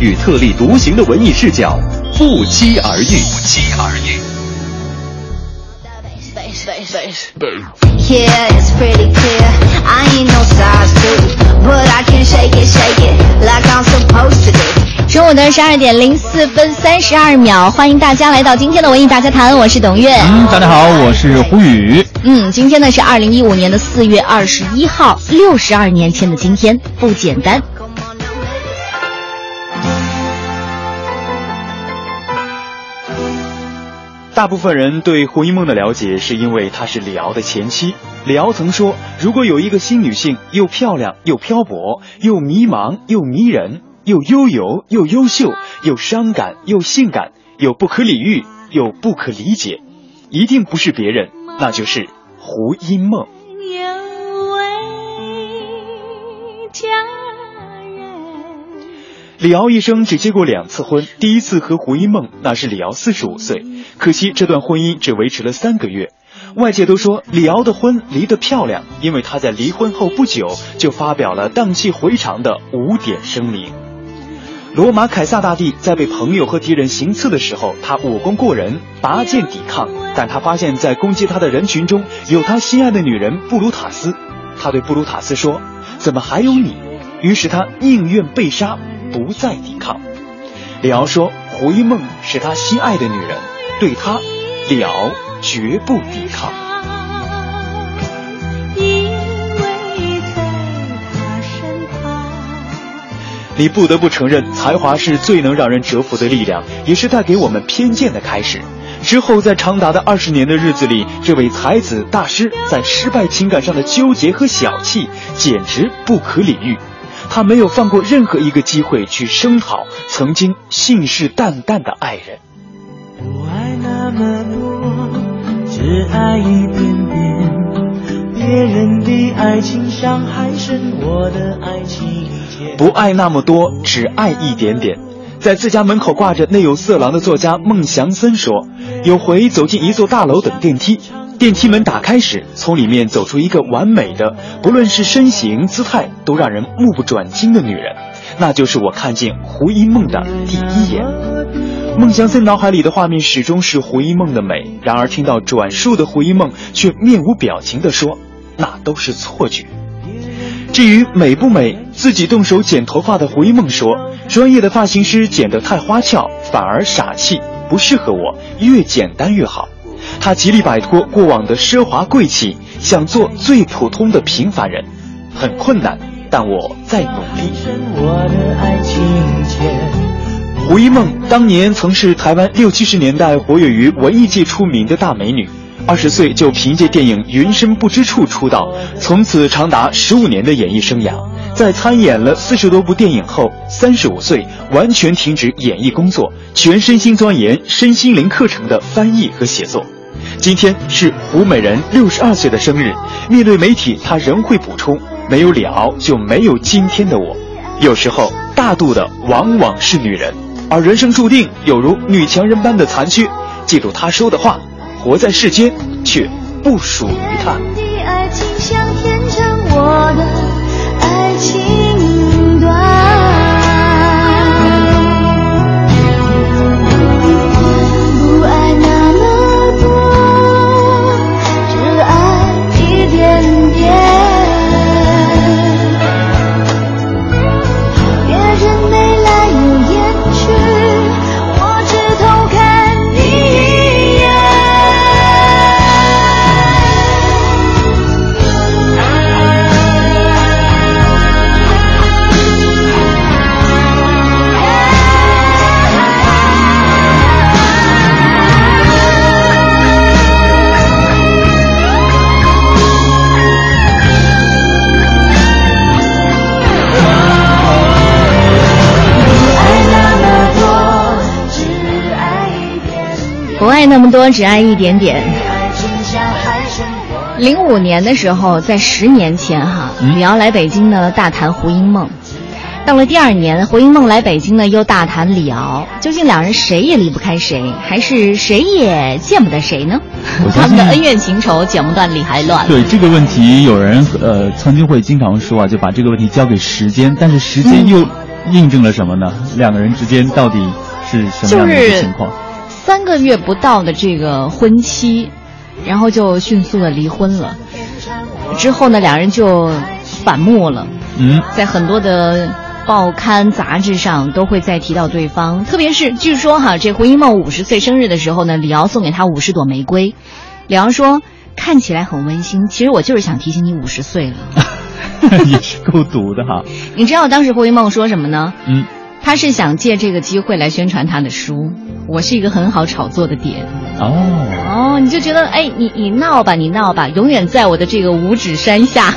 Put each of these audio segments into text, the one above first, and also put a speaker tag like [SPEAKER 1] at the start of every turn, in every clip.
[SPEAKER 1] 与特立独行的文艺视角不期而遇。
[SPEAKER 2] 不期而遇。
[SPEAKER 3] Yeah, it's pretty clear. I ain't no size two, but I can shake it, shake it like I'm supposed to do.
[SPEAKER 4] 中午的十二点零四分三十二秒，欢迎大家来到今天的文艺大家谈，我是董月。
[SPEAKER 5] 嗯，大家好，我是胡宇。
[SPEAKER 4] 嗯，今天呢是二零一五年的四月二十一号，六十二年前的今天，不简单。
[SPEAKER 5] 大部分人对胡因梦的了解，是因为她是李敖的前妻。李敖曾说，如果有一个新女性，又漂亮又漂泊，又迷茫又迷人，又悠游又优秀，又伤感又性感，又不可理喻又不可理解，一定不是别人，那就是胡因梦。李敖一生只结过两次婚，第一次和胡因梦，那是李敖四十五岁，可惜这段婚姻只维持了三个月。外界都说李敖的婚离得漂亮，因为他在离婚后不久就发表了荡气回肠的五点声明。罗马凯撒大帝在被朋友和敌人行刺的时候，他武功过人，拔剑抵抗，但他发现，在攻击他的人群中有他心爱的女人布鲁塔斯，他对布鲁塔斯说：“怎么还有你？”于是他宁愿被杀。不再抵抗。李敖说：“胡因梦是他心爱的女人，对他，李敖绝不抵抗。”你不得不承认，才华是最能让人折服的力量，也是带给我们偏见的开始。之后，在长达的二十年的日子里，这位才子大师在失败情感上的纠结和小气，简直不可理喻。他没有放过任何一个机会去声讨曾经信誓旦旦的爱人。
[SPEAKER 6] 不爱那么多，只爱一点点。别人的爱情伤害深，我的爱情
[SPEAKER 5] 不爱那么多，只爱一点点。在自家门口挂着内有色狼的作家孟祥森说，有回走进一座大楼等电梯。电梯门打开时，从里面走出一个完美的，不论是身形姿态都让人目不转睛的女人，那就是我看见胡因梦的第一眼。孟祥森脑海里的画面始终是胡因梦的美，然而听到转述的胡因梦却面无表情地说：“那都是错觉。”至于美不美，自己动手剪头发的胡因梦说：“专业的发型师剪得太花俏，反而傻气，不适合我，越简单越好。”他极力摆脱过往的奢华贵气，想做最普通的平凡人，很困难，但我在努力。胡一梦当年曾是台湾六七十年代活跃于文艺界出名的大美女，二十岁就凭借电影《云深不知处》出道，从此长达十五年的演艺生涯。在参演了四十多部电影后，三十五岁完全停止演艺工作，全身心钻研身心灵课程的翻译和写作。今天是胡美人六十二岁的生日，面对媒体，她仍会补充：“没有李敖，就没有今天的我。”有时候，大度的往往是女人，而人生注定有如女强人般的残缺。记住她说的话：“活在世间，却不属于她。”
[SPEAKER 3] 多，只爱一点点。
[SPEAKER 4] 零五年的时候，在十年前哈，
[SPEAKER 5] 嗯
[SPEAKER 4] 李敖来北京呢，大谈胡因梦。到了第二年，胡因梦来北京呢，又大谈李敖。究竟两人谁也离不开谁，还是谁也见不得谁呢？他们的恩怨情仇剪不断，理还乱。
[SPEAKER 5] 对这个问题，有人呃曾经会经常说啊，就把这个问题交给时间，但是时间又印证了什么呢？两个人之间到底是什么样的一个情况？
[SPEAKER 4] 三个月不到的这个婚期，然后就迅速的离婚了。之后呢，两人就反目了，
[SPEAKER 5] 嗯，
[SPEAKER 4] 在很多的报刊杂志上都会再提到对方。特别是据说哈，这胡因梦五十岁生日的时候呢，李敖送给她五十朵玫瑰。李敖说：“看起来很温馨，其实我就是想提醒你五十岁了。
[SPEAKER 5] 也是够毒的哈。”
[SPEAKER 4] 你知道当时胡因梦说什么呢？
[SPEAKER 5] 嗯，
[SPEAKER 4] 他是想借这个机会来宣传他的书。我是一个很好炒作的点。
[SPEAKER 5] 哦，
[SPEAKER 4] 哦，你就觉得哎，你你闹吧，你闹吧，永远在我的这个五指山下，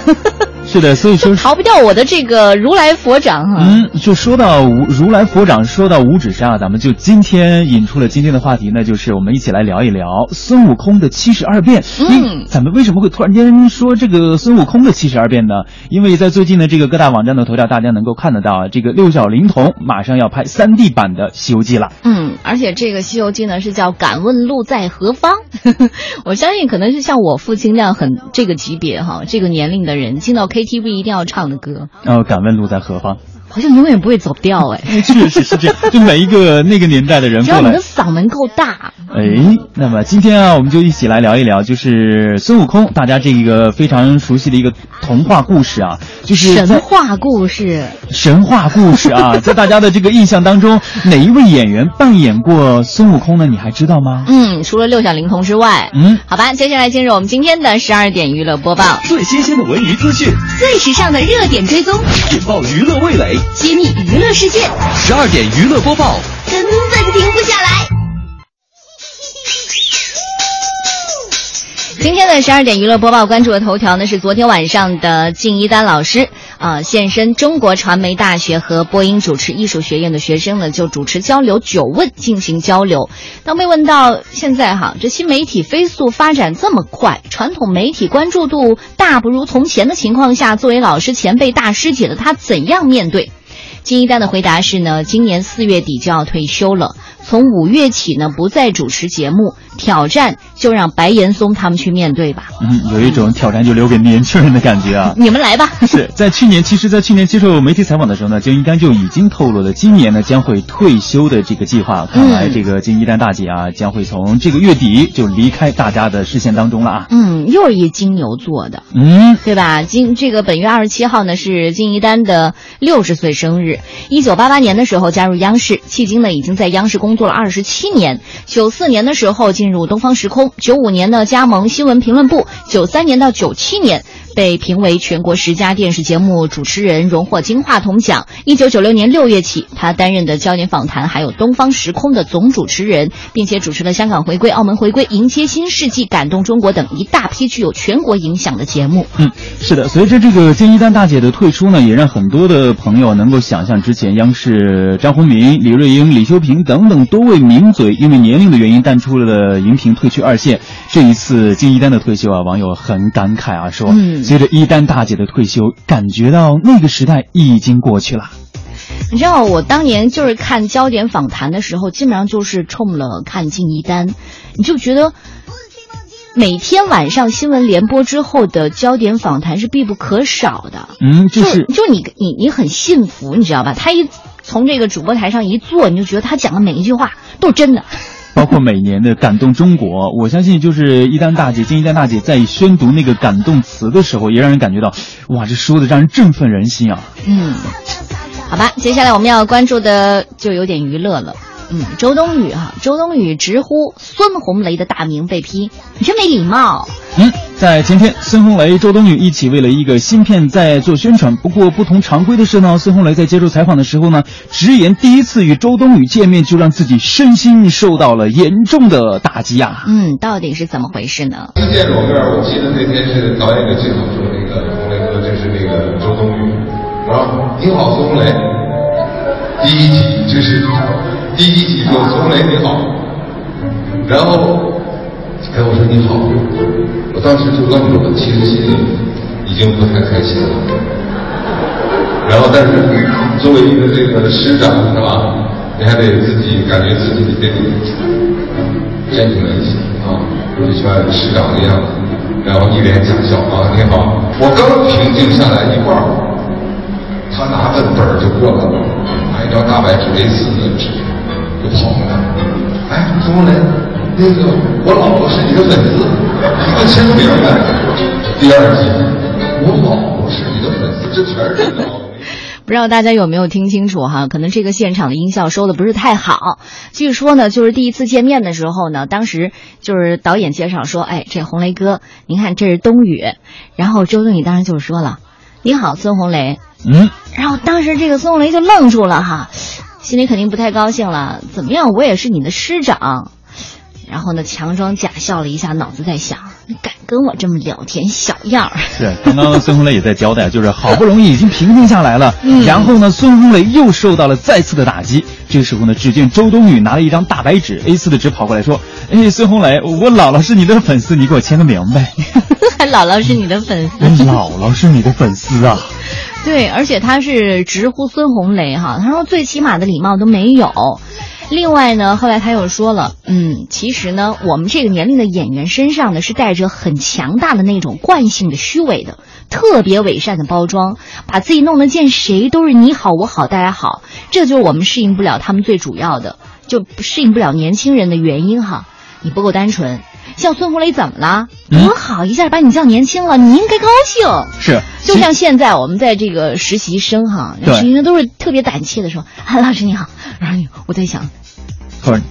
[SPEAKER 5] 是的，所以说
[SPEAKER 4] 逃不掉我的这个如来佛掌哈、
[SPEAKER 5] 嗯，就说到无如来佛掌，说到五指山啊，咱们就今天引出了今天的话题呢，就是我们一起来聊一聊孙悟空的七十二变。
[SPEAKER 4] 嗯
[SPEAKER 5] 咱们为什么会突然间说这个孙悟空的七十二变呢？因为在最近的这个各大网站的头条，大家能够看得到啊，这个六小龄童马上要拍三 D 版的《西游记》了。
[SPEAKER 4] 嗯，而且这个《西游记》呢是叫“敢问路在何方”，我相信可能是像我父亲那样很这个级别哈，这个年龄的人进到 tv 一定要唱的歌，
[SPEAKER 5] 哦敢问路在何方？
[SPEAKER 4] 好像永远不会走掉哎。
[SPEAKER 5] 确实是这样，就每一个那个年代的人过来
[SPEAKER 4] 只要你的。嗓门够大，
[SPEAKER 5] 哎，那么今天啊，我们就一起来聊一聊，就是孙悟空，大家这个非常熟悉的一个童话故事啊，就是
[SPEAKER 4] 神话故事。
[SPEAKER 5] 神话故事啊，在大家的这个印象当中，哪一位演员扮演过孙悟空呢？你还知道吗？
[SPEAKER 4] 嗯，除了六小龄童之外，
[SPEAKER 5] 嗯，
[SPEAKER 4] 好吧，接下来进入我们今天的十二点娱乐播报，
[SPEAKER 1] 最新鲜的文娱资讯，
[SPEAKER 7] 最时尚的热点追踪，
[SPEAKER 1] 引爆娱乐味蕾。
[SPEAKER 7] 揭秘娱乐世界，
[SPEAKER 1] 十二点娱乐播报，
[SPEAKER 7] 根本停不下来。
[SPEAKER 4] 今天的十二点娱乐播报关注的头条呢是昨天晚上的靳一丹老师啊、呃现身中国传媒大学和播音主持艺术学院的学生呢就主持交流九问进行交流。当被问到现在哈这新媒体飞速发展这么快，传统媒体关注度大不如从前的情况下，作为老师前辈大师姐的他怎样面对？金一丹的回答是呢，今年四月底就要退休了，从五月起呢不再主持节目，挑战就让白岩松他们去面对吧。
[SPEAKER 5] 嗯，有一种挑战就留给年轻人的感觉啊。
[SPEAKER 4] 你们来吧。
[SPEAKER 5] 是在去年，其实，在去年接受媒体采访的时候呢，金一丹就已经透露了今年呢将会退休的这个计划。看来这个金一丹大姐啊，将会从这个月底就离开大家的视线当中了啊。
[SPEAKER 4] 嗯，又是一金牛座的，
[SPEAKER 5] 嗯，
[SPEAKER 4] 对吧？金这个本月二十七号呢是金一丹的六十岁生日。一九八八年的时候加入央视，迄今呢已经在央视工作了二十七年。九四年的时候进入东方时空，九五年呢加盟新闻评论部，九三年到九七年被评为全国十佳电视节目主持人，荣获金话筒奖。一九九六年六月起，他担任的焦点访谈还有东方时空的总主持人，并且主持了香港回归、澳门回归、迎接新世纪、感动中国等一大批具有全国影响的节目。
[SPEAKER 5] 嗯，是的，随着这个金一丹大姐的退出呢，也让很多的朋友能够想象之前央视张宏民、李瑞英、李修平等等多位名嘴因为年龄的原因淡出了荧屏，退去二线。这一次金一丹的退休啊，网友很感慨啊，说、
[SPEAKER 4] 嗯
[SPEAKER 5] 随着一丹大姐的退休，感觉到那个时代已经过去了。
[SPEAKER 4] 你知道我当年就是看焦点访谈的时候，基本上就是冲了看敬一丹，你就觉得每天晚上新闻联播之后的焦点访谈是必不可少的。
[SPEAKER 5] 嗯，就是
[SPEAKER 4] 就你你你很幸福，你知道吧？他一从这个主播台上一坐，你就觉得他讲的每一句话都是真的。
[SPEAKER 5] 包括每年的感动中国，我相信就是一丹大姐、金一丹大姐在宣读那个感动词的时候，也让人感觉到，哇，这说的让人振奋人心啊。
[SPEAKER 4] 嗯，好吧，接下来我们要关注的就有点娱乐了。嗯，周冬雨哈、周冬雨直呼孙红雷的大名被批，你真没礼貌。
[SPEAKER 5] 嗯，在前天，孙红雷、周冬雨一起为了一个新片在做宣传。不过不同常规的是呢，孙红雷在接受采访的时候呢，直言第一次与周冬雨见面就让自己身心受到了严重的打击啊。
[SPEAKER 4] 嗯，到底是怎么回事呢？
[SPEAKER 8] 一见我面儿，我记得那天是导演的镜头说那个红雷哥，这是那个周冬雨，是吧？你好，孙红雷。第一集就是第一集就孙雷你好，然后，哎，我说你好，我当时就愣住了，其实心里已经不太开心了。然后，但是作为一个这个师长是吧？你还得自己感觉自己得坚定一些啊，就像师长那样子，然后一脸假笑啊，你好。我刚平静下来一会儿，他拿本本儿就过来了，拿一张大白纸 A4 的纸就跑回来了。哎，孙红雷，那个我老婆是你的粉丝，一个签名呗。第二集，我老婆是你的粉丝，这全是。
[SPEAKER 4] 不知道大家有没有听清楚哈？可能这个现场的音效收的不是太好。据说呢，就是第一次见面的时候呢，当时就是导演介绍说，哎，这红雷哥，您看这是冬雨，然后周冬雨当时就说了，你好，孙红雷。
[SPEAKER 5] 嗯，
[SPEAKER 4] 然后当时这个孙红雷就愣住了哈，心里肯定不太高兴了。怎么样，我也是你的师长。然后呢，强装假笑了一下，脑子在想：你敢跟我这么聊天，小样儿！
[SPEAKER 5] 是，刚刚孙红雷也在交代，就是好不容易已经平静下来了，
[SPEAKER 4] 嗯
[SPEAKER 5] 然后呢，孙红雷又受到了再次的打击。这个时候呢，只见周冬雨拿了一张大白纸 A4 的纸跑过来说：“哎，孙红雷，我姥姥是你的粉丝，你给我签个名呗。
[SPEAKER 4] 还姥姥是你的粉丝，
[SPEAKER 5] 姥姥是你的粉丝啊。”
[SPEAKER 4] 对，而且他是直呼孙红雷哈，他说最起码的礼貌都没有。另外呢，后来他又说了，嗯，其实呢，我们这个年龄的演员身上呢是带着很强大的那种惯性的虚伪的，特别伪善的包装，把自己弄得见谁都是你好我好大家好，这就是我们适应不了他们最主要的，就适应不了年轻人的原因哈。你不够单纯，像孙红雷怎么了？
[SPEAKER 5] 嗯
[SPEAKER 4] 多好，一下把你叫年轻了，你应该高兴。
[SPEAKER 5] 是，
[SPEAKER 4] 就像现在我们在这个实习生哈，实习生都是特别胆怯的说：“啊，老师你好。”然后我在想，
[SPEAKER 5] 突然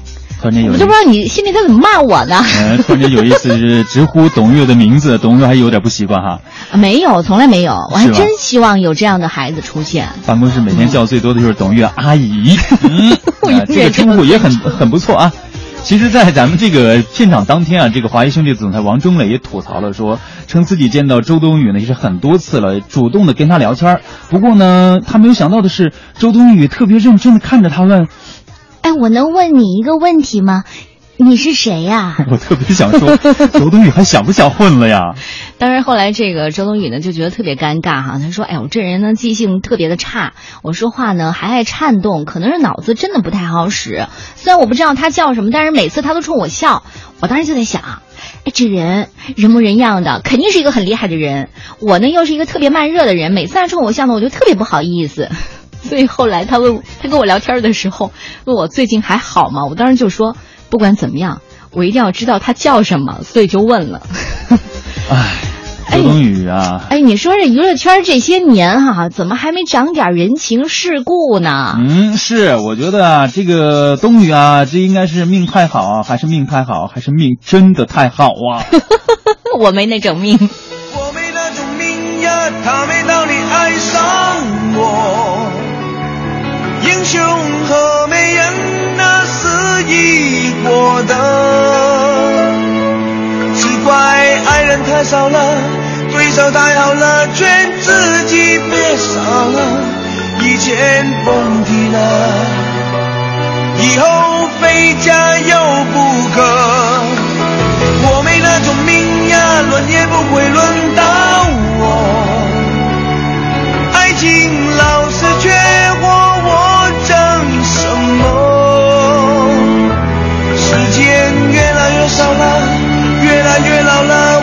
[SPEAKER 5] 突然间有
[SPEAKER 4] 我都不知道你心里在怎么骂我呢？
[SPEAKER 5] 呃，突然间有意思是直呼董月的名字，董月还有点不习惯哈。
[SPEAKER 4] 啊没有，从来没有，我还真希望有这样的孩子出现。
[SPEAKER 5] 办公室每天叫最多的就是董月阿姨，这个称呼也很很不错啊。其实，在咱们这个现场当天啊，这个华谊兄弟总裁王中磊也吐槽了说，称自己见到周冬雨呢也是很多次了，主动的跟他聊天儿。不过呢，他没有想到的是，周冬雨特别认真的看着他问，
[SPEAKER 4] 哎，我能问你一个问题吗？你是谁呀、
[SPEAKER 5] 我特别想说，周冬雨还想不想混了呀？
[SPEAKER 4] 当然，后来这个周冬雨呢就觉得特别尴尬哈，她说：“哎，我这人呢记性特别的差，我说话呢还爱颤动，可能是脑子真的不太好使。虽然我不知道他叫什么，但是每次他都冲我笑。我当时就在想，哎，这人人模人样的，肯定是一个很厉害的人。我呢又是一个特别慢热的人，每次他冲我笑呢，我就特别不好意思。所以后来他问他跟我聊天的时候，问我最近还好吗？我当时就说，不管怎么样，我一定要知道他叫什么，所以就问了。
[SPEAKER 5] 唉，周冬雨啊，
[SPEAKER 4] 哎，你说这娱乐圈这些年哈、怎么还没长点人情世故呢？
[SPEAKER 5] 嗯，是，我觉得啊，这个冬雨啊，这应该是命太好啊，还是命太好，还是命真的太好啊？
[SPEAKER 4] 我没那种命。
[SPEAKER 6] 我没那种命呀，他没道理爱上我。英雄和美人那是一国的，只怪爱人太少了，对手太好了，劝自己别傻了，以前甭提了，以后非加油不可。我没那种命呀，轮也不会轮到。越来越老了，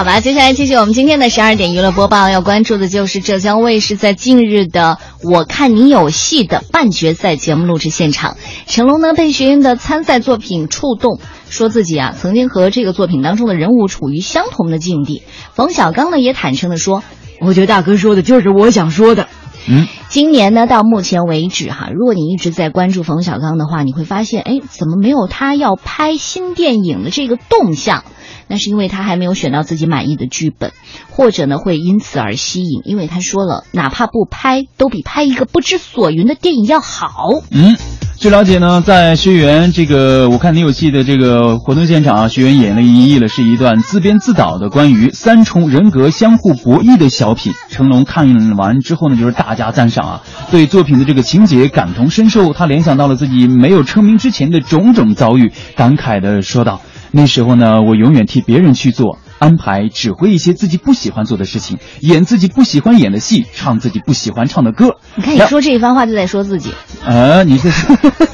[SPEAKER 4] 好吧，接下来继续我们今天的十二点娱乐播报，要关注的就是浙江卫视在近日的《我看你有戏》的半决赛节目录制现场。成龙呢被学员的参赛作品触动，说自己啊曾经和这个作品当中的人物处于相同的境地。冯小刚呢也坦诚的说：“我觉得大哥说的就是我想说的。”
[SPEAKER 5] 嗯，
[SPEAKER 4] 今年呢，到目前为止哈，如果你一直在关注冯小刚的话，你会发现，哎，怎么没有他要拍新电影的这个动向？那是因为他还没有选到自己满意的剧本，或者呢会因此而吸引，因为他说了，哪怕不拍，都比拍一个不知所云的电影要好。
[SPEAKER 5] 嗯，据了解呢，在学员这个我看你有戏的这个活动现场啊，学员演了一了是一段自编自导的关于三重人格相互博弈的小品。成龙看完之后呢，就是大加赞赏啊，对作品的这个情节感同身受，他联想到了自己没有成名之前的种种遭遇，感慨的说道：“那时候呢，我永远替别人去做。”安排指挥一些自己不喜欢做的事情，演自己不喜欢演的戏，唱自己不喜欢唱的歌。
[SPEAKER 4] 你看，你说这一番话就在说自己。
[SPEAKER 5] 啊，你这是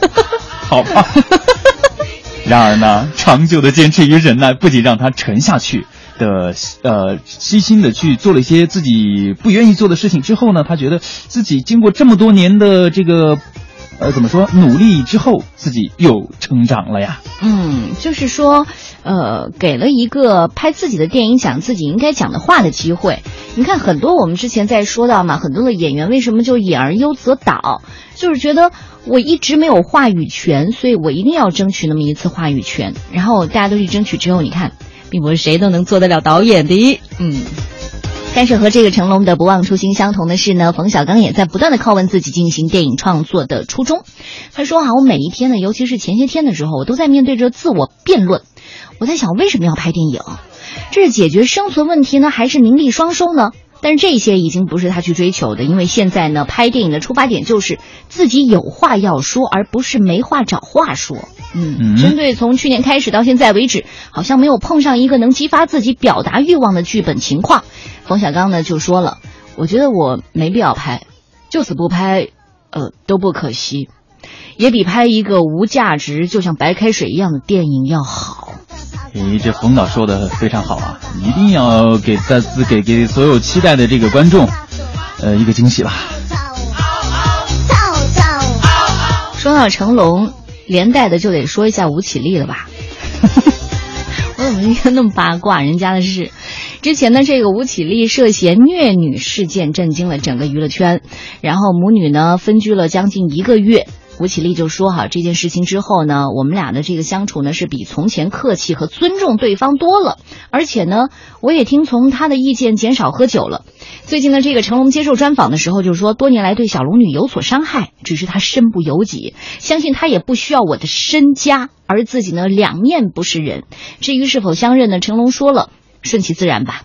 [SPEAKER 5] 好吧？然而呢，长久的坚持与忍耐，不仅让他沉下去的呃悉心的去做了一些自己不愿意做的事情之后呢，他觉得自己经过这么多年的这个。呃，怎么说？努力之后，自己又成长了呀。
[SPEAKER 4] 嗯，就是说，呃，给了一个拍自己的电影讲自己应该讲的话的机会。你看，很多我们之前在说到嘛，很多的演员为什么就演而优则导，就是觉得我一直没有话语权，所以我一定要争取那么一次话语权。然后大家都去争取之后，你看，并不是谁都能做得了导演的。嗯。但是和这个成龙的不忘初心相同的是呢，冯小刚也在不断的拷问自己进行电影创作的初衷。他说啊，我每一天呢，尤其是前些天的时候，我都在面对着自我辩论。我在想，为什么要拍电影？这是解决生存问题呢，还是名利双收呢？但是这些已经不是他去追求的，因为现在呢，拍电影的出发点就是自己有话要说，而不是没话找话说。嗯，针对从去年开始到现在为止，好像没有碰上一个能激发自己表达欲望的剧本情况，冯小刚呢就说了：“我觉得我没必要拍，就此不拍，呃，都不可惜，也比拍一个无价值就像白开水一样的电影要好。”
[SPEAKER 5] 诶，这冯导说的非常好啊，一定要给再次给给所有期待的这个观众，呃，一个惊喜吧。
[SPEAKER 4] 说到成龙。连带的就得说一下吴绮莉了吧？我怎么今天那么八卦？人家的事，之前的这个吴绮莉涉嫌虐女事件震惊了整个娱乐圈，然后母女呢分居了将近一个月。吴绮莉就说：“哈，这件事情之后呢，我们俩的这个相处呢是比从前客气和尊重对方多了，而且呢，我也听从他的意见减少喝酒了。最近呢，这个成龙接受专访的时候就是说，多年来对小龙女有所伤害，只是他身不由己，相信他也不需要我的身家，而自己呢两面不是人。至于是否相认呢，成龙说了，顺其自然吧。”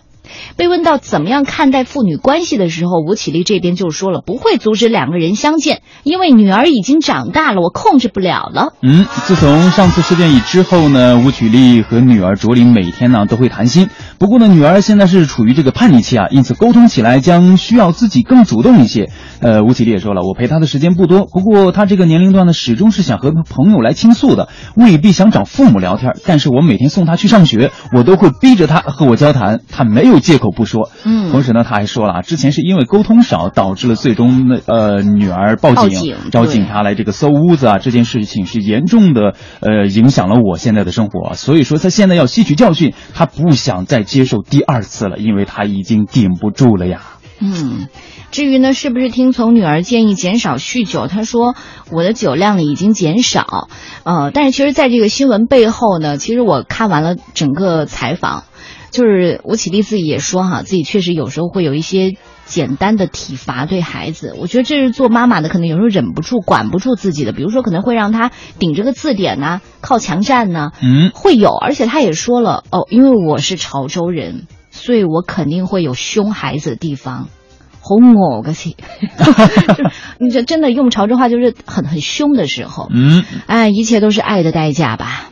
[SPEAKER 4] 被问到怎么样看待父女关系的时候，吴绮莉这边就说了，不会阻止两个人相见，因为女儿已经长大了，我控制不了了。
[SPEAKER 5] 嗯，自从上次事件以之后呢，吴绮莉和女儿卓琳每天呢都会谈心。不过呢，女儿现在是处于这个叛逆期啊，因此沟通起来将需要自己更主动一些。呃，吴绮莉也说了，我陪她的时间不多，不过她这个年龄段呢，始终是想和朋友来倾诉的，未必想找父母聊天。但是我每天送她去上学，我都会逼着她和我交谈，她没有借口不说。
[SPEAKER 4] 嗯，
[SPEAKER 5] 同时呢，他还说了啊，之前是因为沟通少，导致了最终那呃女儿报警，找警察来这个搜屋子啊，这件事情是严重的呃影响了我现在的生活，所以说他现在要吸取教训，他不想再接受第二次了，因为他已经顶不住了呀。
[SPEAKER 4] 嗯。至于呢，是不是听从女儿建议减少酗酒？他说我的酒量呢已经减少，呃，但是其实在这个新闻背后呢，其实我看完了整个采访，就是吴绮莉自己也说哈，自己确实有时候会有一些简单的体罚对孩子。我觉得这是做妈妈的可能有时候忍不住管不住自己的，比如说可能会让他顶着个字典呐，靠墙站呐，
[SPEAKER 5] 嗯，
[SPEAKER 4] 会有。而且他也说了哦，因为我是潮州人，所以我肯定会有凶孩子的地方。哄我个去，就 你这真的用潮州话就是很很凶的时候，
[SPEAKER 5] 嗯，
[SPEAKER 4] 哎，一切都是爱的代价吧。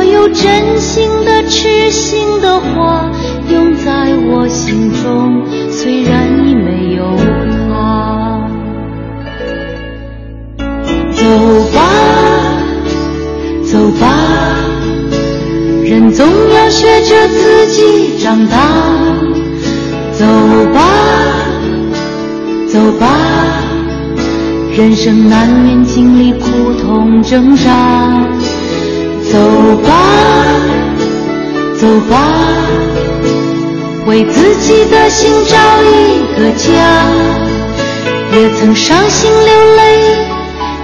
[SPEAKER 9] 所有真心的、痴心的话，永在我心中，虽然已没有他。走吧，走吧，人总要学着自己长大。走吧，走吧，人生难免经历苦痛挣扎。走吧，走吧，为自己的心找一个家。也曾伤心流泪，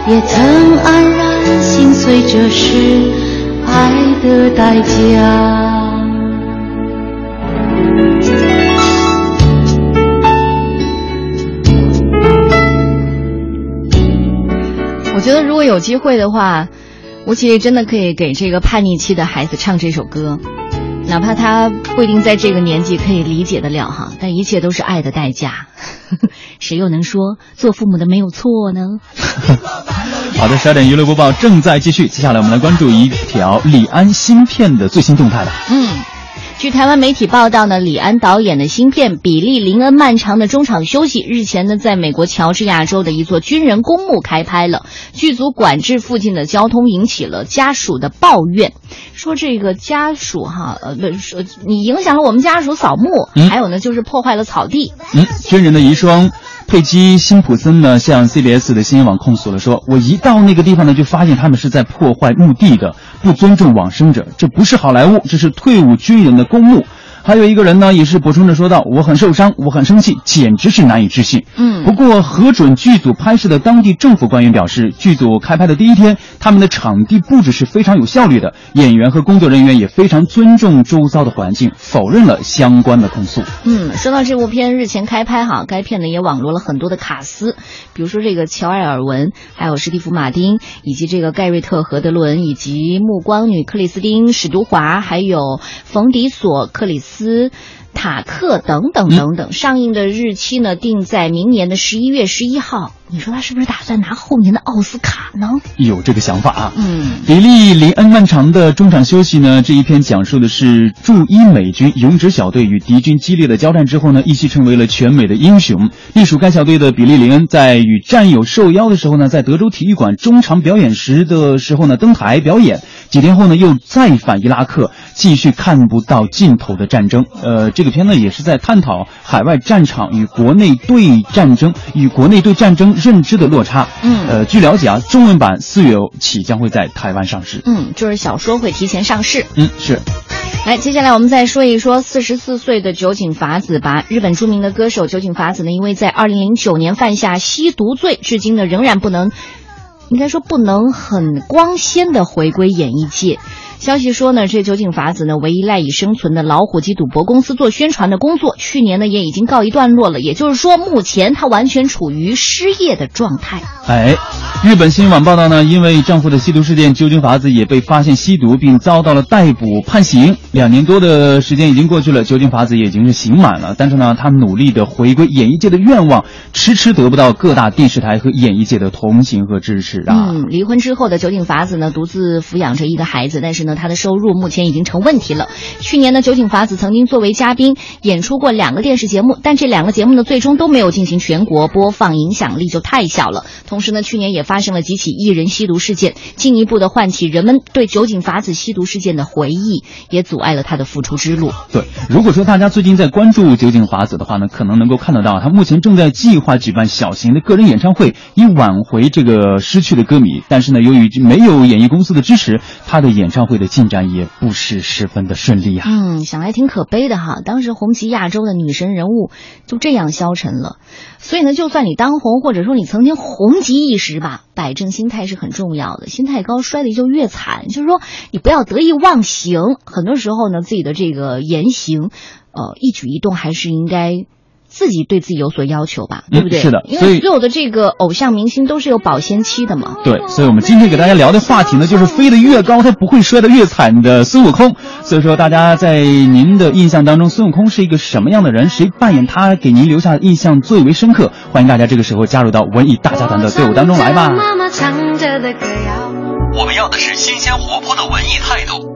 [SPEAKER 9] 也曾黯然心碎，这是爱的代价。
[SPEAKER 4] 我觉得如果有机会的话，吴奇隆真的可以给这个叛逆期的孩子唱这首歌，哪怕他不一定在这个年纪可以理解得了哈，但一切都是爱的代价。谁又能说做父母的没有错呢？
[SPEAKER 5] 好的，十二点娱乐播报正在继续，接下来我们来关注一条李安新片的最新动态吧。
[SPEAKER 4] 嗯。据台湾媒体报道呢，李安导演的新片《比利·林恩漫长的中场休息》日前呢，在美国乔治亚州的一座军人公墓开拍了。剧组管制附近的交通，引起了家属的抱怨，说这个家属哈，呃，不是说你影响了我们家属扫墓，还有呢，就是破坏了草地。
[SPEAKER 5] 嗯，军人的遗孀。佩吉·辛普森呢向 CBS 的新闻网控诉了，说我一到那个地方呢，就发现他们是在破坏墓地的，不尊重往生者，这不是好莱坞，这是退伍军人的公墓。还有一个人呢，也是补充着说道：“我很受伤，我很生气，简直是难以置信。”
[SPEAKER 4] 嗯，
[SPEAKER 5] 不过核准剧组拍摄的当地政府官员表示，剧组开拍的第一天，他们的场地布置是非常有效率的，演员和工作人员也非常尊重周遭的环境，否认了相关的控诉。
[SPEAKER 4] 嗯，说到这部片日前开拍哈，该片呢也网罗了很多的卡司，比如说这个乔埃尔文，还有史蒂夫马丁，以及这个盖瑞特何德伦，以及暮光女克里斯汀史都华，还有冯迪索克里斯。斯塔克等等等等，上映的日期呢定在明年的十一月十一号。你说他是不是打算拿后年的奥斯卡呢？
[SPEAKER 5] 有这个想法啊。
[SPEAKER 4] 嗯，
[SPEAKER 5] 比利·林恩漫长的中场休息呢，这一篇讲述的是驻伊美军勇者小队与敌军激烈的交战之后呢，一起成为了全美的英雄。隶属该小队的比利·林恩在与战友受邀的时候呢，在德州体育馆中场表演时的时候呢，登台表演。几天后呢，又再返伊拉克，继续看不到尽头的战争。呃，这个片呢，也是在探讨海外战场与国内对战争与国内对战争。认知的落差。
[SPEAKER 4] 嗯，
[SPEAKER 5] 呃，据了解啊，中文版四月起将会在台湾上市。
[SPEAKER 4] 嗯，就是小说会提前上市。
[SPEAKER 5] 嗯，是。
[SPEAKER 4] 来，接下来我们再说一说四十四岁的酒井法子吧。日本著名的歌手酒井法子呢，因为在二零零九年犯下吸毒罪，至今呢仍然不能，应该说不能很光鲜的回归演艺界。消息说呢，这酒井法子呢，唯一赖以生存的老虎机赌博公司做宣传的工作，去年呢也已经告一段落了。也就是说，目前他完全处于失业的状态。
[SPEAKER 5] 哎，日本新闻网报道呢，因为丈夫的吸毒事件，酒井法子也被发现吸毒，并遭到了逮捕判刑。两年多的时间已经过去了，酒井法子也已经是刑满了。但是呢，他努力的回归演艺界的愿望，迟迟得不到各大电视台和演艺界的同情和支持啊。
[SPEAKER 4] 嗯，离婚之后的酒井法子呢，独自抚养着一个孩子，但是呢。他的收入目前已经成问题了。去年呢，酒井法子曾经作为嘉宾演出过两个电视节目，但这两个节目呢，最终都没有进行全国播放，影响力就太小了。同时呢，去年也发生了几起艺人吸毒事件，进一步的唤起人们对酒井法子吸毒事件的回忆，也阻碍了他的复出之路。
[SPEAKER 5] 对，如果说大家最近在关注酒井法子的话呢，可能能够看得到，他目前正在计划举办小型的个人演唱会，以挽回这个失去的歌迷。但是呢，由于没有演艺公司的支持，他的演唱会的。进展也不是十分的顺利啊。
[SPEAKER 4] 嗯，想来挺可悲的哈。当时红极亚洲的女神人物就这样消沉了。所以呢，就算你当红，或者说你曾经红极一时吧，摆正心态是很重要的。心态高，摔得就越惨。就是说，你不要得意忘形。很多时候呢，自己的这个言行，呃，一举一动还是应该。自己对自己有所要求吧，对不对？
[SPEAKER 5] 是的，
[SPEAKER 4] 因为所有的这个偶像明星都是有保鲜期的嘛。
[SPEAKER 5] 对，所以我们今天给大家聊的话题呢，就是飞得越高，他不会摔得越惨的孙悟空。所以说，大家在您的印象当中，孙悟空是一个什么样的人？谁扮演他给您留下印象最为深刻？欢迎大家这个时候加入到文艺大家团的队伍当中来吧。
[SPEAKER 2] 我们要的是新鲜活泼的文艺态度。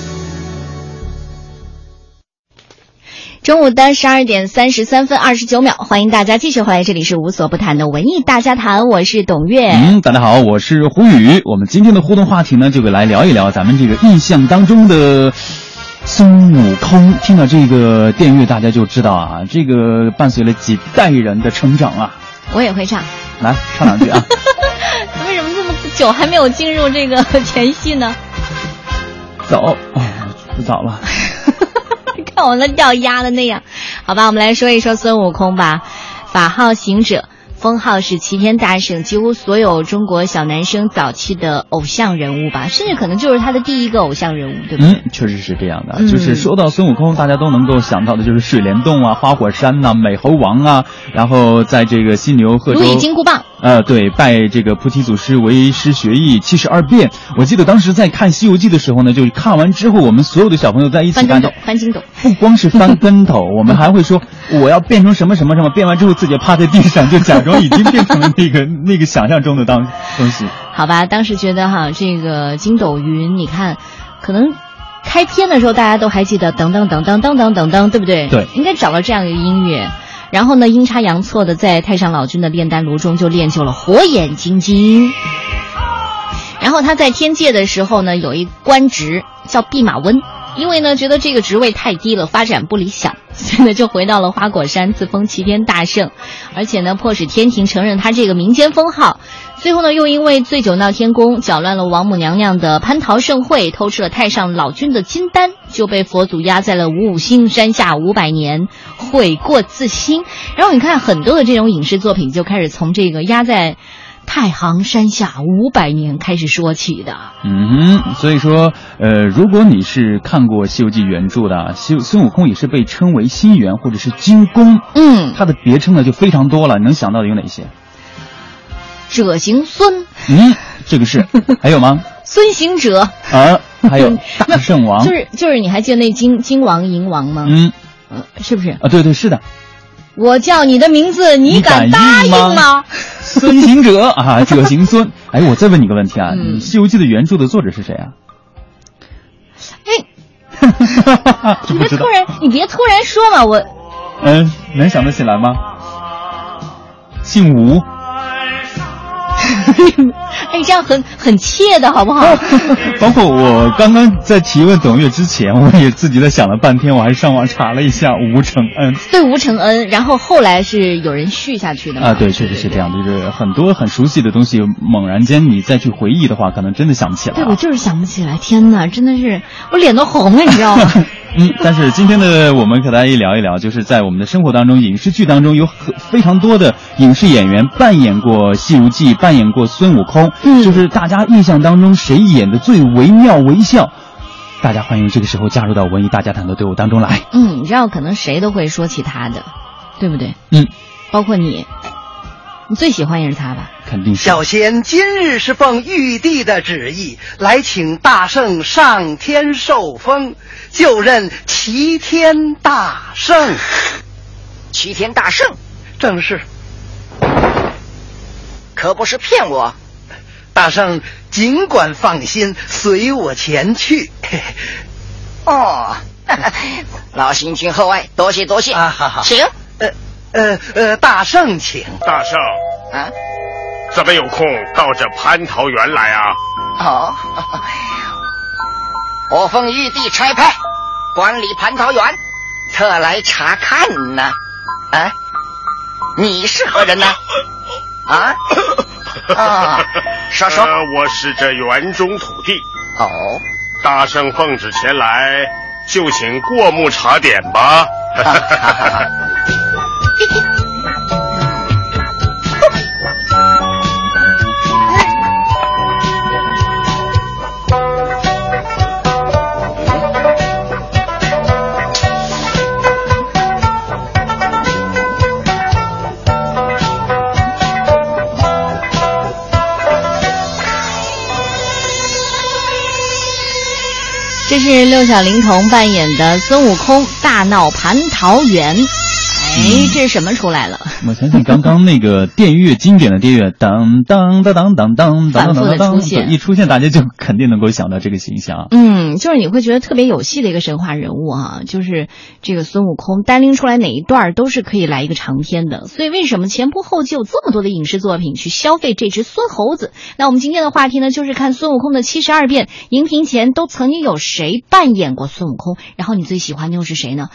[SPEAKER 4] 中午的十二点三十三分二十九秒，欢迎大家继续回来，这里是无所不谈的文艺大家谈，我是董月。
[SPEAKER 5] 嗯，大家好，我是胡宇。我们今天的互动话题呢，就来聊一聊咱们这个印象当中的孙悟空。听到这个电乐，大家就知道啊，这个伴随了几代人的成长啊。
[SPEAKER 4] 我也会唱，
[SPEAKER 5] 来唱两句啊。
[SPEAKER 4] 为什么这么久还没有进入这个前戏呢？
[SPEAKER 5] 早哎，不早了。
[SPEAKER 4] 我那掉鸭的那样，好吧，我们来说一说孙悟空吧。法号行者，封号是齐天大圣，几乎所有中国小男生早期的偶像人物吧，甚至可能就是他的第一个偶像人物，对不对？
[SPEAKER 5] 嗯，确实是这样的。就是说到孙悟空，大家都能够想到的就是水帘洞啊、花果山呐、美猴王啊，然后在这个犀牛贺州。
[SPEAKER 4] 如意金箍棒。
[SPEAKER 5] 呃，对，拜这个菩提祖师为师学艺七十二变。我记得当时在看《西游记》的时候呢，就是看完之后，我们所有的小朋友在一起
[SPEAKER 4] 翻跟斗，翻筋斗，
[SPEAKER 5] 不光是翻跟头，我们还会说我要变成什么什么什么，变完之后自己趴在地上，就假装已经变成了那个那个想象中的当东西。
[SPEAKER 4] 好吧，当时觉得哈，这个筋斗云，你看，可能开篇的时候大家都还记得，噔噔噔噔噔噔噔噔，对不对？
[SPEAKER 5] 对，
[SPEAKER 4] 应该找到这样一个音乐。然后呢，阴差阳错的在太上老君的炼丹炉中就练就了火眼金睛。然后他在天界的时候呢，有一官职叫弼马温，因为呢觉得这个职位太低了，发展不理想，所以呢就回到了花果山自封齐天大圣，而且呢迫使天庭承认他这个民间封号。最后呢又因为醉酒闹天宫，搅乱了王母娘娘的蟠桃盛会，偷吃了太上老君的金丹，就被佛祖压在了五五星山下五百年，悔过自新。然后你看很多的这种影视作品就开始从这个压在。太行山下五百年开始说起的，
[SPEAKER 5] 嗯哼，所以说，呃，如果你是看过《西游记》原著的，西孙悟空也是被称为心猿或者是金公，
[SPEAKER 4] 嗯，
[SPEAKER 5] 他的别称呢就非常多了，能想到的有哪些？
[SPEAKER 4] 者行孙，
[SPEAKER 5] 嗯，这个是，还有吗？
[SPEAKER 4] 孙行者
[SPEAKER 5] 啊，还有 大圣王，
[SPEAKER 4] 就是就是，你还记得那金金王银王吗？
[SPEAKER 5] 嗯，
[SPEAKER 4] 呃，是不是？
[SPEAKER 5] 啊，对对是的。
[SPEAKER 4] 我叫你的名字，你敢答应吗？
[SPEAKER 5] 孙行者啊，者行孙。哎，我再问你个问题啊，《西游记》的原著的作者是谁啊？
[SPEAKER 4] 哎，你别突然，你别突然说嘛，我。
[SPEAKER 5] 嗯，能想得起来吗？姓吴。
[SPEAKER 4] 哎，这样很很切的好不好？
[SPEAKER 5] 包括我刚刚在提问董月之前，我也自己在想了半天，我还上网查了一下吴承恩。
[SPEAKER 4] 对，吴承恩，然后后来是有人续下去的
[SPEAKER 5] 啊，对，确实是这样，就是很多很熟悉的东西，猛然间你再去回忆的话，可能真的想不起来。
[SPEAKER 4] 对，我就是想不起来。天哪，真的是我脸都红了，你知道吗？
[SPEAKER 5] 嗯，但是今天的我们和大家一聊一聊，就是在我们的生活当中，影视剧当中有很非常多的影视演员扮演过《西游记》，扮演过孙悟空，
[SPEAKER 4] 嗯，
[SPEAKER 5] 就是大家印象当中谁演的最惟妙惟肖？大家欢迎这个时候加入到文艺大家谈的队伍当中来。
[SPEAKER 4] 嗯，你知道可能谁都会说起他的，对不对？
[SPEAKER 5] 嗯，
[SPEAKER 4] 包括你，你最喜欢也是他吧？
[SPEAKER 5] 肯定是。
[SPEAKER 10] 小仙今日是奉玉帝的旨意来请大圣上天受封。就任齐天大圣，
[SPEAKER 11] 齐天大圣，
[SPEAKER 10] 正是，
[SPEAKER 11] 可不是骗我。
[SPEAKER 10] 大圣尽管放心，随我前去。
[SPEAKER 11] 哦，老邢君厚爱，多谢多谢
[SPEAKER 10] 啊！好好，
[SPEAKER 11] 请。
[SPEAKER 10] 呃呃呃，大圣请。
[SPEAKER 12] 大圣
[SPEAKER 11] 啊，
[SPEAKER 12] 怎么有空到这蟠桃园来啊？
[SPEAKER 11] 哦。我奉玉帝差派，管理蟠桃园，特来查看呢。啊，你是何人呢？啊？啊，说说。
[SPEAKER 12] 呃，我是这园中土地。
[SPEAKER 11] 哦。
[SPEAKER 12] 大圣奉旨前来，就请过目查点吧。哈哈哈
[SPEAKER 4] 这是六小龄童扮演的孙悟空大闹蟠桃园。诶这是什么出来了？
[SPEAKER 5] 我想想刚刚那个电乐经典的电乐当当当当当当反复的出现。一出现大家就肯定能够想到这个形象。
[SPEAKER 4] 嗯就是你会觉得特别有戏的一个神话人物哈就是这个孙悟空单拎出来哪一段都是可以来一个长篇的。所以为什么前仆后继有这么多的影视作品去消费这只孙猴子？那我们今天的话题呢就是看孙悟空的七十二变。荧屏前都曾经有谁扮演过孙悟空？然后你最喜欢的又是谁呢？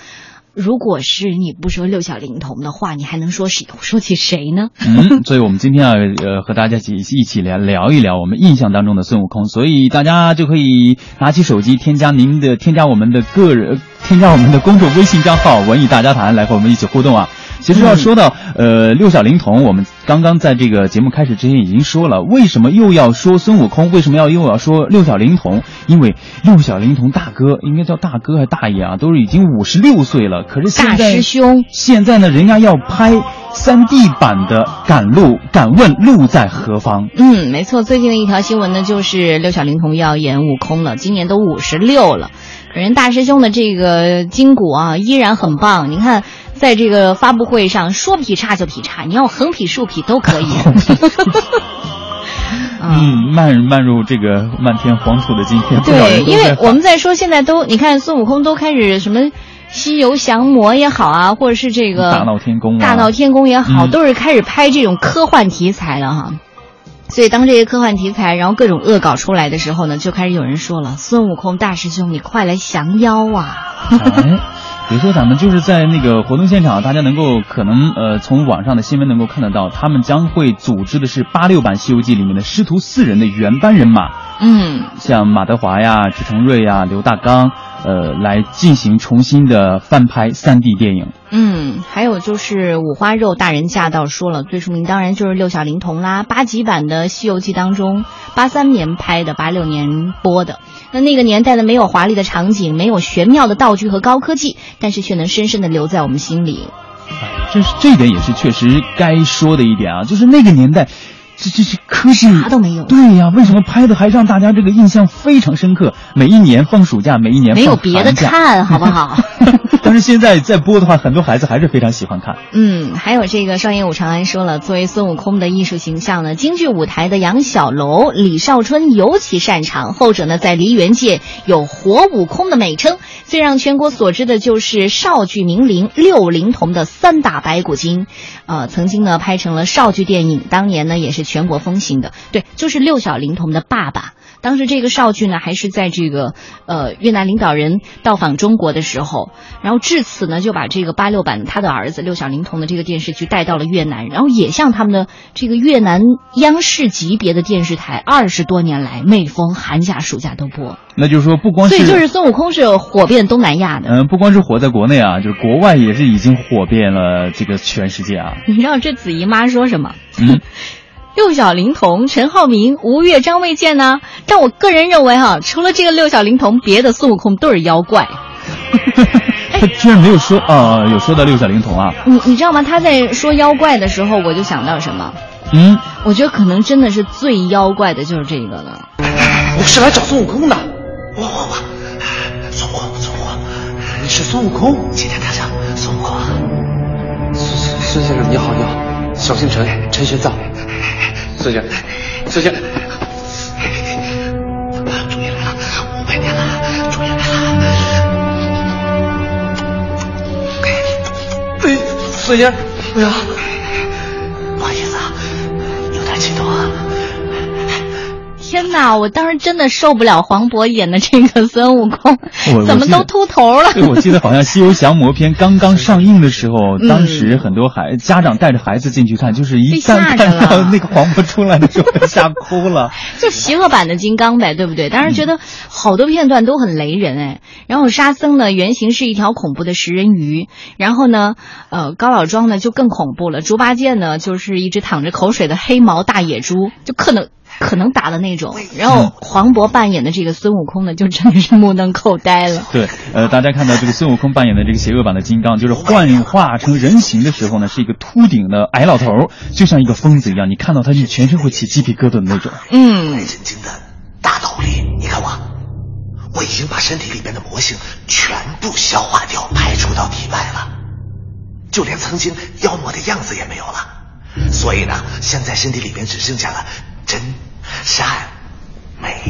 [SPEAKER 4] 如果是你不说六小龄童的话，你还能说谁？说起谁呢？
[SPEAKER 5] 嗯，所以我们今天啊，呃，和大家一起一起来聊一聊我们印象当中的孙悟空。所以大家就可以拿起手机，添加您的，添加我们的个人，添加我们的公众微信账号“文艺大家谈”，来和我们一起互动啊。其实要说到呃六小龄童，我们刚刚在这个节目开始之前已经说了，为什么又要说孙悟空？为什么要又要说六小龄童？因为六小龄童大哥应该叫大哥还是大爷啊？都是已经五十六岁了。可是现在
[SPEAKER 4] 师兄
[SPEAKER 5] 现在呢，人家要拍三 D 版的《赶路敢问路在何方》。
[SPEAKER 4] 嗯，没错，最近的一条新闻呢，就是六小龄童要演悟空了，今年都五十六了。人大师兄的这个筋骨啊，依然很棒。你看，在这个发布会上说劈叉就劈叉，你要横劈竖劈都可以。
[SPEAKER 5] 嗯，漫漫入这个漫天黄土的今天，
[SPEAKER 4] 对，因为我们在说现在都，你看孙悟空都开始什么西游降魔也好啊，或者是这个
[SPEAKER 5] 大闹天宫，
[SPEAKER 4] 大闹天宫也好，都是开始拍这种科幻题材了哈。所以，当这些科幻题材，然后各种恶搞出来的时候呢，就开始有人说了：“孙悟空大师兄，你快来降妖啊！”
[SPEAKER 5] 哎，比如说咱们就是在那个活动现场，大家能够可能呃从网上的新闻能够看得到，他们将会组织的是八六版《西游记》里面的师徒四人的原班人马。
[SPEAKER 4] 嗯，
[SPEAKER 5] 像马德华呀、支承瑞呀、刘大刚。呃，来进行重新的翻拍三 D 电影。
[SPEAKER 4] 嗯，还有就是五花肉大人驾到，说了最出名当然就是六小龄童啦。八集版的《西游记》当中，八三年拍的，八六年播的。那那个年代的，没有华丽的场景，没有玄妙的道具和高科技，但是却能深深的留在我们心里。
[SPEAKER 5] 哎，这是这一点也是确实该说的一点啊，就是那个年代。这这这科技
[SPEAKER 4] 啥都没有。
[SPEAKER 5] 对呀，为什么拍的还让大家这个印象非常深刻？每一年放暑假，每一年
[SPEAKER 4] 没有别的看好不好？
[SPEAKER 5] 但是现在在播的话，很多孩子还是非常喜欢看。
[SPEAKER 4] 嗯，还有这个双爷武长安说了，作为孙悟空的艺术形象呢，京剧舞台的杨小楼、李少春尤其擅长。后者呢，在梨园界有“活悟空”的美称。最让全国所知的就是少剧名伶六龄童的三打白骨精，呃，曾经呢拍成了少剧电影，当年呢也是全国风行的。对，就是六小龄童的爸爸。当时这个少剧呢，还是在这个呃越南领导人到访中国的时候，然后至此呢就把这个八六版他的儿子六小龄童的这个电视剧带到了越南，然后也向他们的这个越南央视级别的电视台二十多年来每逢寒假暑假都播。
[SPEAKER 5] 那就是说，不光是
[SPEAKER 4] 所以就是孙悟空是火遍东南亚的。
[SPEAKER 5] 嗯，不光是火在国内啊，就是国外也是已经火遍了这个全世界啊。
[SPEAKER 4] 你知道这子怡妈说什么？
[SPEAKER 5] 嗯。
[SPEAKER 4] 六小龄童陈浩民、吴越、张卫健呢？但我个人认为哈，除了这个六小龄童，别的孙悟空都是妖怪。
[SPEAKER 5] 他居然没有说啊，有说到六小龄童啊？
[SPEAKER 4] 你你知道吗？他在说妖怪的时候，我就想到什么？
[SPEAKER 5] 嗯，
[SPEAKER 4] 我觉得可能真的是最妖怪的就是这个了。
[SPEAKER 13] 我是来找孙悟空的。我我我，孙悟空，孙悟空，你是孙悟空？齐天大圣，孙悟空。孙孙先生你好，你好，小星辰，陈玄奘。孙先生，孙先生，终于来了，五百年了，终于来了。哎，孙先生，哎呀，不好意思啊，有点激动啊。
[SPEAKER 4] 天哪！我当时真的受不了黄渤演的这个孙悟空，怎么都秃头了？
[SPEAKER 5] 对，我记得好像《西游降魔篇》刚刚上映的时候，当时很多孩家长带着孩子进去看，就是一旦看到那个黄渤出来的时候，吓哭了。
[SPEAKER 4] 就邪恶版的金刚呗，对不对？当时觉得好多片段都很雷人哎。然后沙僧呢，原型是一条恐怖的食人鱼。然后呢，呃，高老庄呢就更恐怖了。猪八戒呢，就是一只淌着口水的黑毛大野猪，就可能。可能打的那种，然后黄渤扮演的这个孙悟空呢，就真的是目瞪口呆了。
[SPEAKER 5] 对，呃，大家看到这个孙悟空扮演的这个邪恶版的金刚，就是幻化成人形的时候呢，是一个秃顶的矮老头，就像一个疯子一样，你看到他，就全身会起鸡皮疙瘩的那种。
[SPEAKER 4] 嗯。
[SPEAKER 13] 白晶晶的大脑里，你看我，我已经把身体里边的魔性全部消化掉，排除到体外了。就连曾经妖魔的样子也没有了。所以呢，现在身体里边只剩下了真、善、美。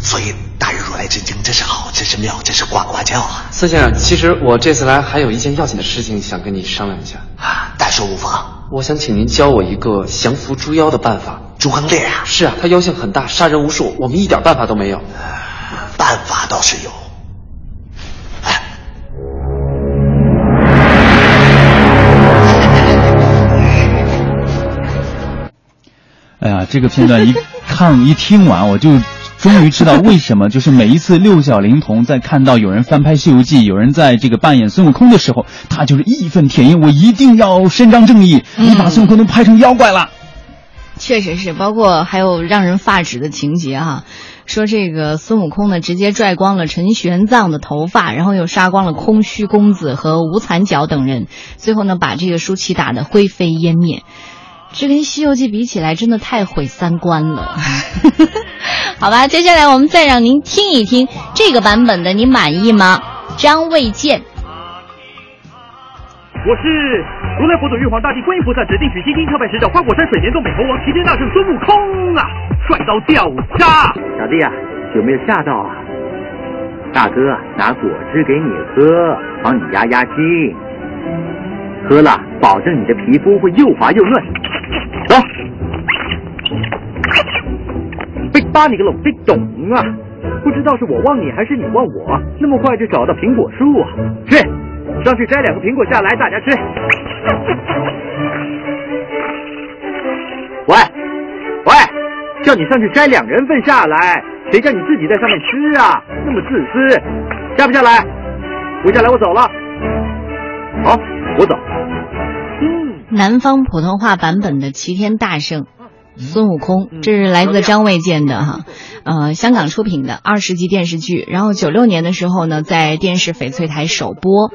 [SPEAKER 13] 所以大人如来真经，真是好，真是妙，真是呱呱叫啊！
[SPEAKER 14] 孙先生，其实我这次来还有一件要紧的事情想跟你商量一下
[SPEAKER 13] 啊，但说无妨。
[SPEAKER 14] 我想请您教我一个降服猪妖的办法。
[SPEAKER 13] 猪横烈啊？
[SPEAKER 14] 是啊，他妖性很大，杀人无数，我们一点办法都没有。
[SPEAKER 13] 办法倒是有。
[SPEAKER 5] 这个片段一看一听完，我就终于知道为什么，就是每一次六小龄童在看到有人翻拍《西游记》，有人在这个扮演孙悟空的时候，他就是义愤填膺，我一定要伸张正义，你把孙悟空都拍成妖怪了。
[SPEAKER 4] 确实是，包括还有让人发指的情节哈，说这个孙悟空呢，直接拽光了陈玄奘的头发，然后又杀光了空虚公子和吴残角等人，最后呢，把这个舒淇打得灰飞烟灭。这跟《西游记》比起来，真的太毁三观了。好吧，接下来我们再让您听一听这个版本的，你满意吗？张卫健。
[SPEAKER 15] 我是如来佛祖、玉皇大帝、观音菩萨指定取西经跳拜使者花果山水帘洞美猴王齐天大圣孙悟空啊，帅到掉渣！
[SPEAKER 16] 小弟啊，有没有吓到啊？大哥拿果汁给你喝，帮你压压惊，喝了保证你的皮肤会又滑又嫩。走，被扒你个拢被懂啊！不知道是我忘你还是你忘我，那么快就找到苹果树啊？去，上去摘两个苹果下来，大家吃。喂，喂，叫你上去摘两人份下来，谁叫你自己在上面吃啊？那么自私，下不下来？不下来我走了。好，我走。
[SPEAKER 4] 南方普通话版本的齐天大圣孙悟空，这是来自张卫健的哈，呃，香港出品的二十集电视剧，然后九六年的时候呢，在电视翡翠台首播。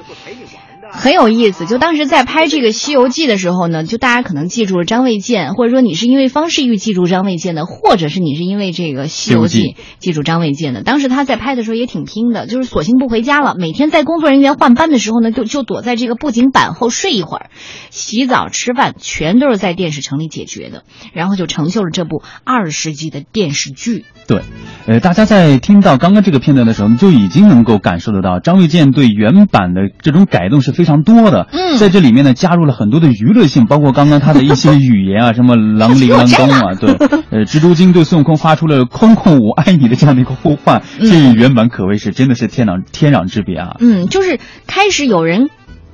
[SPEAKER 4] 很有意思，就当时在拍这个《西游记》的时候呢，就大家可能记住了张卫健，或者说你是因为方世玉记住张卫健的，或者是你是因为这个《西游记》记住张卫健的。当时他在拍的时候也挺拼的，就是索性不回家了，每天在工作人员换班的时候呢，就就躲在这个布景板后睡一会儿，洗澡、吃饭全都是在电视城里解决的，然后就成就了这部二十集的电视剧。
[SPEAKER 5] 对，呃，大家在听到刚刚这个片段的时候，就已经能够感受得到张卫健对原版的这种改动是非常多的。
[SPEAKER 4] 嗯，
[SPEAKER 5] 在这里面呢，加入了很多的娱乐性，包括刚刚他的一些语言啊，什么狼灵狼东啊，对，呃，蜘蛛精对孙悟空发出了“空空我爱你”的这样的一个呼唤，这与原版可谓是真的是天壤天壤之别啊。
[SPEAKER 4] 嗯，就是开始有人。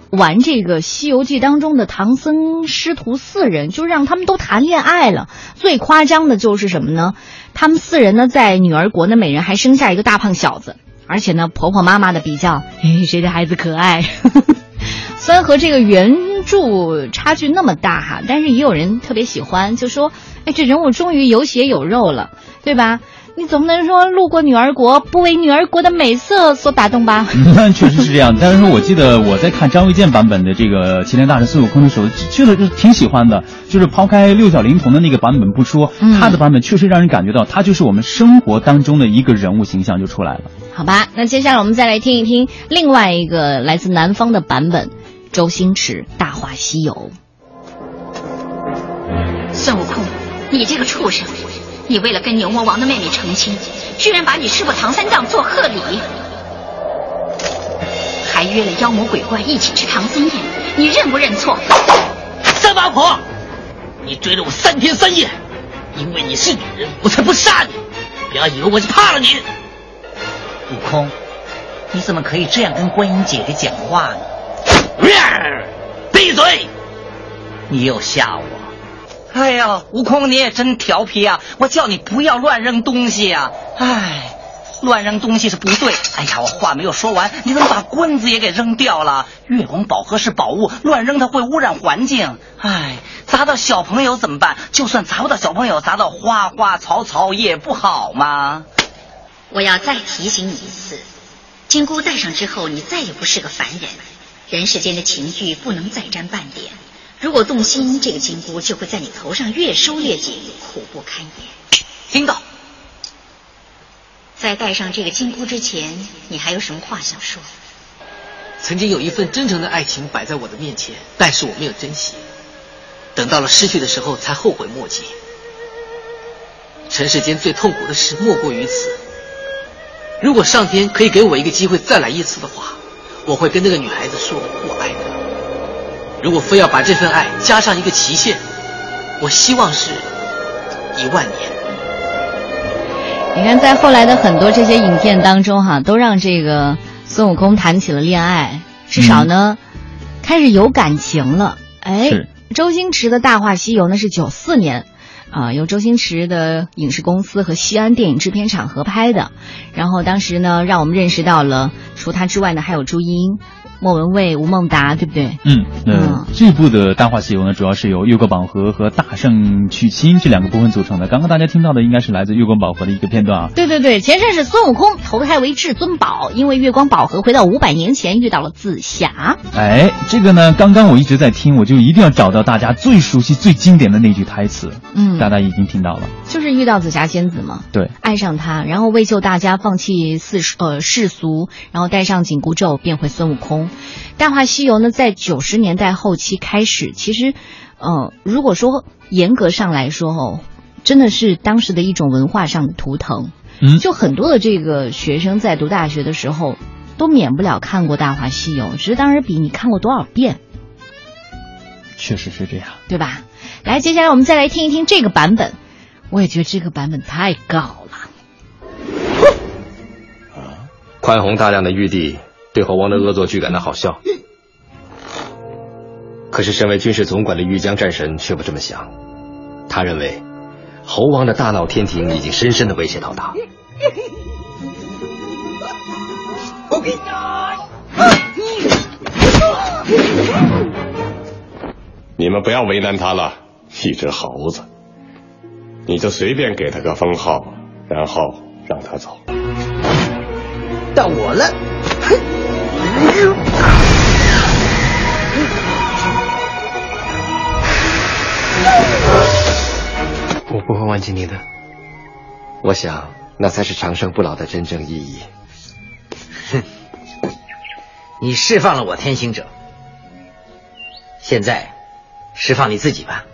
[SPEAKER 4] 玩这个《西游记》当中的唐僧师徒四人，就让他们都谈恋爱了。最夸张的就是什么呢？他们四人呢，在女儿国呢，每人还生下一个大胖小子，而且呢，婆婆妈妈的比较，谁的孩子可爱？虽然和这个原著差距那么大哈，但是也有人特别喜欢，就说：“哎，这人物终于有血有肉了，对吧？”你总不能说路过女儿国不为女儿国的美色所打动吧？
[SPEAKER 5] 那确实是这样。但是说，我记得我在看张卫健版本的这个《齐天大圣孙悟空》的时候，确实是挺喜欢的。就是抛开六小龄童的那个版本不说，他的版本确实让人感觉到他就是我们生活当中的一个人物形象就出来了。
[SPEAKER 4] 好吧，那接下来我们再来听一听另外一个来自南方的版本，周星驰《大话西游》。
[SPEAKER 17] 孙悟空，你这个畜生！你为了跟牛魔王的妹妹成亲，居然把你师傅唐三藏做贺礼，还约了妖魔鬼怪一起吃唐僧宴，你认不认错？
[SPEAKER 18] 三八婆，你追了我三天三夜，因为你是女人，我才不杀你。不要以为我是怕了你。
[SPEAKER 19] 悟空，你怎么可以这样跟观音姐姐讲话呢？
[SPEAKER 18] 闭嘴！
[SPEAKER 19] 你又吓我。哎呀，悟空，你也真调皮啊！我叫你不要乱扔东西呀！哎，乱扔东西是不对。哎呀，我话没有说完，你怎么把棍子也给扔掉了？月光宝盒是宝物，乱扔它会污染环境。哎，砸到小朋友怎么办？就算砸不到小朋友，砸到花花草草也不好吗？
[SPEAKER 17] 我要再提醒你一次，金箍戴上之后，你再也不是个凡人，人世间的情欲不能再沾半点。如果动心，这个金箍就会在你头上越收越紧，苦不堪言。
[SPEAKER 19] 听到。
[SPEAKER 17] 在戴上这个金箍之前，你还有什么话想说？
[SPEAKER 20] 曾经有一份真诚的爱情摆在我的面前，但是我没有珍惜，等到了失去的时候才后悔莫及。尘世间最痛苦的事莫过于此。如果上天可以给我一个机会再来一次的话，我会跟那个女孩子说我爱她。如果非要把这份爱加上一个期限，我希望是一万年。
[SPEAKER 4] 你看，在后来的很多这些影片当中，哈，都让这个孙悟空谈起了恋爱，至少呢，开始有感情了。哎，周星驰的《大话西游》呢是九四年。啊，由周星驰的影视公司和西安电影制片厂合拍的，然后当时呢，让我们认识到了，除他之外呢，还有朱茵。莫文蔚、吴孟达，对不对？
[SPEAKER 5] 嗯，那这部的《大话西游》呢，主要是由月光宝盒和大圣娶亲这两个部分组成的。刚刚大家听到的应该是来自月光宝盒的一个片段啊。
[SPEAKER 4] 对对对，前身是孙悟空投胎为至尊宝，因为月光宝盒回到五百年前遇到了紫霞。
[SPEAKER 5] 哎，这个呢，刚刚我一直在听，我就一定要找到大家最熟悉、最经典的那句台词。
[SPEAKER 4] 嗯，
[SPEAKER 5] 大家已经听到了，
[SPEAKER 4] 就是遇到紫霞仙子嘛。
[SPEAKER 5] 对，
[SPEAKER 4] 爱上她，然后为救大家放弃世呃世俗，然后戴上紧箍咒变回孙悟空。《大话西游》呢，在九十年代后期开始，其实，呃，如果说严格上来说哦，真的是当时的一种文化上的图腾。
[SPEAKER 5] 嗯，
[SPEAKER 4] 就很多的这个学生在读大学的时候，都免不了看过《大话西游》，只是当时比你看过多少遍。
[SPEAKER 5] 确实是这样，
[SPEAKER 4] 对吧？来，接下来我们再来听一听这个版本，我也觉得这个版本太高了。
[SPEAKER 21] 啊，宽宏大量的玉帝。对猴王的恶作剧感到好笑，可是身为军事总管的玉江战神却不这么想。他认为，猴王的大闹天庭已经深深的威胁到他。
[SPEAKER 12] 你们不要为难他了，一只猴子，你就随便给他个封号，然后让他走。
[SPEAKER 20] 到我了。
[SPEAKER 21] 我不会忘记你的，我想那才是长生不老的真正意义。
[SPEAKER 20] 哼，你释放了我天行者，现在释放你自己吧。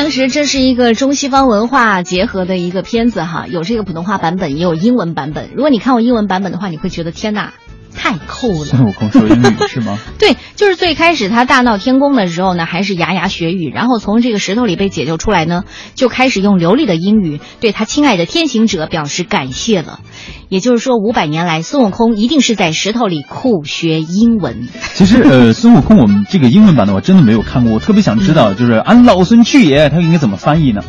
[SPEAKER 4] 当时这是一个中西方文化结合的一个片子哈，有这个普通话版本，也有英文版本。如果你看过英文版本的话，你会觉得天哪，太酷了！
[SPEAKER 5] 孙悟空说英语是吗？
[SPEAKER 4] 对，就是最开始他大闹天宫的时候呢，还是牙牙学语，然后从这个石头里被解救出来呢，就开始用流利的英语对他亲爱的天行者表示感谢了。也就是说，五百年来，孙悟空一定是在石头里酷学英文。
[SPEAKER 5] 其实，呃，孙悟空我们这个英文版的我真的没有看过，我特别想知道，就是俺老孙去也，他应该怎么翻译呢？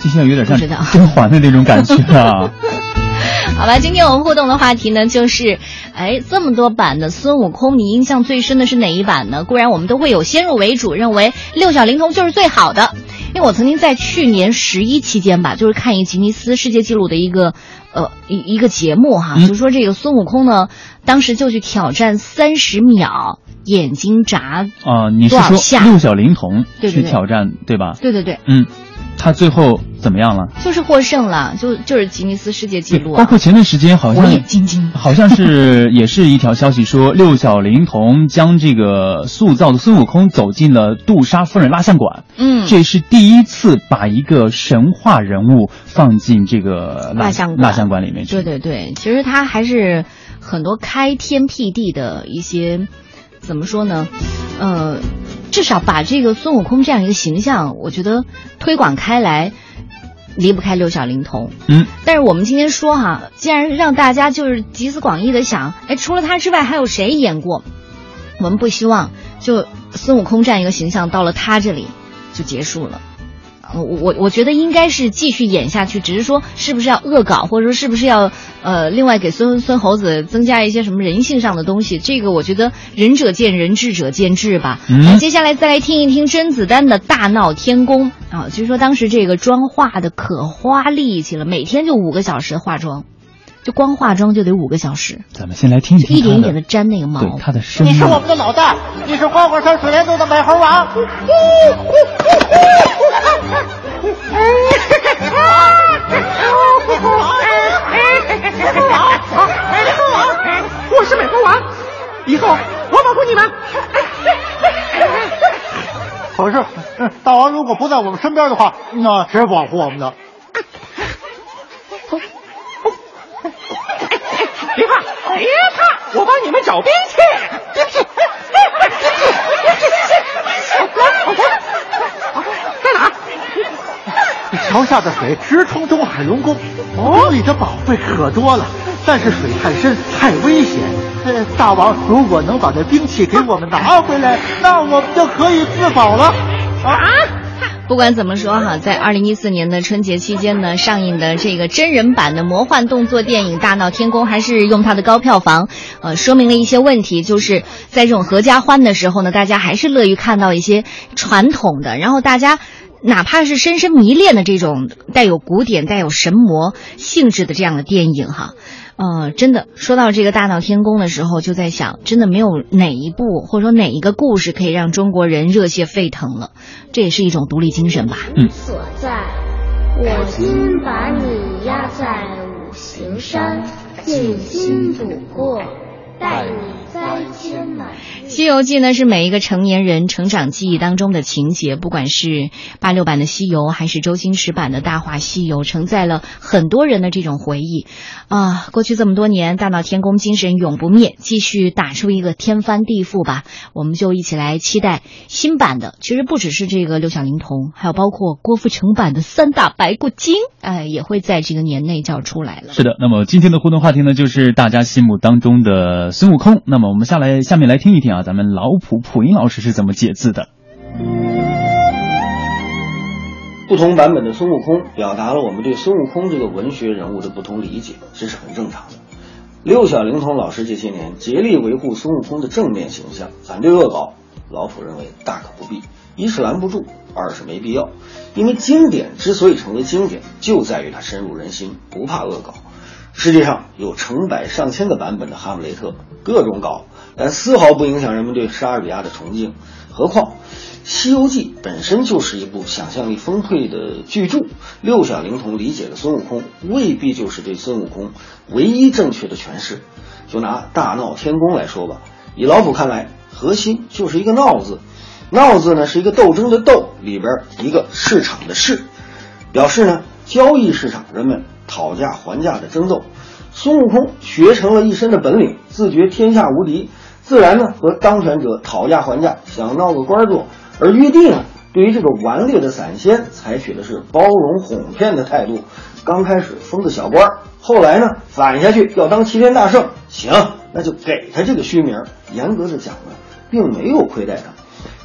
[SPEAKER 5] 就像有点像甄嬛的那种感觉啊。
[SPEAKER 4] 好吧，今天我们互动的话题呢，就是，哎，这么多版的孙悟空，你印象最深的是哪一版呢？固然我们都会有先入为主，认为六小龄童就是最好的。因为我曾经在去年十一期间吧，就是看一吉尼斯世界纪录的一个，呃，一一个节目哈，就说这个孙悟空呢，当时就去挑战三十秒眼睛眨
[SPEAKER 5] 啊，你是说六小龄童去挑战对吧？
[SPEAKER 4] 对对对，
[SPEAKER 5] 嗯。他最后怎么样了？
[SPEAKER 4] 就是获胜了，就就是吉尼斯世界纪录。
[SPEAKER 5] 包括前段时间好像
[SPEAKER 4] 火眼金睛，
[SPEAKER 5] 好像是也是一条消息说，六小龄童将这个塑造的孙悟空走进了杜莎夫人蜡像馆。
[SPEAKER 4] 嗯，
[SPEAKER 5] 这是第一次把一个神话人物放进这个
[SPEAKER 4] 蜡像
[SPEAKER 5] 蜡像馆里面去。
[SPEAKER 4] 对对对，其实他还是很多开天辟地的一些，怎么说呢？呃。至少把这个孙悟空这样一个形象，我觉得推广开来，离不开六小龄童。
[SPEAKER 5] 嗯，
[SPEAKER 4] 但是我们今天说哈，既然让大家就是集思广益的想，哎，除了他之外还有谁演过？我们不希望就孙悟空这样一个形象到了他这里就结束了。我我我觉得应该是继续演下去，只是说是不是要恶搞，或者说是不是要呃另外给孙孙猴子增加一些什么人性上的东西？这个我觉得仁者见仁，智者见智吧。
[SPEAKER 5] 那
[SPEAKER 4] 接下来再来听一听甄子丹的大闹天宫啊，据说当时这个妆化的可花力气了，每天就五个小时化妆。就光化妆就得五个小时，
[SPEAKER 5] 咱们先来听一听
[SPEAKER 4] 一点一点的粘那个毛。
[SPEAKER 5] 对他的声
[SPEAKER 22] 音。你是我们的老大，你是花果山水帘洞的美猴王。我是美猴王，以后我保护你们。可是，嗯大王如果不在我们身边的话，那谁保护我们的？
[SPEAKER 23] 别怕，别怕，我帮你们找兵去。在哪？
[SPEAKER 22] 桥下的水直冲东海龙宫，宫里的宝贝可多了，但是水太深，太危险。呃，大王如果能把这兵器给我们拿回来，那我们就可以自保了。啊！
[SPEAKER 4] 不管怎么说哈，在二零一四年的春节期间呢，上映的这个真人版的魔幻动作电影《大闹天宫》还是用它的高票房，呃，说明了一些问题，就是在这种合家欢的时候呢，大家还是乐于看到一些传统的，然后大家。哪怕是深深迷恋的这种带有古典、带有神魔性质的这样的电影，哈，呃，真的说到这个大闹天宫的时候，就在想，真的没有哪一部或者说哪一个故事可以让中国人热血沸腾了，这也是一种独立精神吧。
[SPEAKER 24] 嗯。
[SPEAKER 9] 所在，我今把你压在五行山，静心度过，待你
[SPEAKER 4] 西游记》呢是每一个成年人成长记忆当中的情节，不管是八六版的《西游》，还是周星驰版的《大话西游》，承载了很多人的这种回忆。啊，过去这么多年，大闹天宫精神永不灭，继续打出一个天翻地覆吧。我们就一起来期待新版的。其实不只是这个六小龄童，还有包括郭富城版的三大白骨精，哎，也会在这个年内就要出来了。
[SPEAKER 24] 是的，那么今天的互动话题呢，就是大家心目当中的孙悟空。那么我们下来下面来听一听啊，咱们老普普音老师是怎么解字的。
[SPEAKER 25] 不同版本的孙悟空表达了我们对孙悟空这个文学人物的不同理解，这是很正常的。六小龄童老师这些年竭力维护孙悟空的正面形象，反对恶搞，老普认为大可不必。一是拦不住，二是没必要。因为经典之所以成为经典，就在于它深入人心，不怕恶搞。世界上有成百上千个版本的《哈姆雷特》，各种搞，但丝毫不影响人们对莎士比亚的崇敬。何况，《西游记》本身就是一部想象力丰沛的巨著，六小龄童理解的孙悟空，未必就是对孙悟空唯一正确的诠释。就拿大闹天宫来说吧，以老普看来，核心就是一个“闹”字。闹字呢是一个斗争的斗里边一个市场的市，表示呢交易市场人们讨价还价的争斗。孙悟空学成了一身的本领，自觉天下无敌，自然呢和当权者讨价还价，想闹个官做。而玉帝呢，对于这个顽劣的散仙，采取的是包容哄骗的态度。刚开始封个小官，后来呢反下去要当齐天大圣，行，那就给他这个虚名。严格的讲呢，并没有亏待他。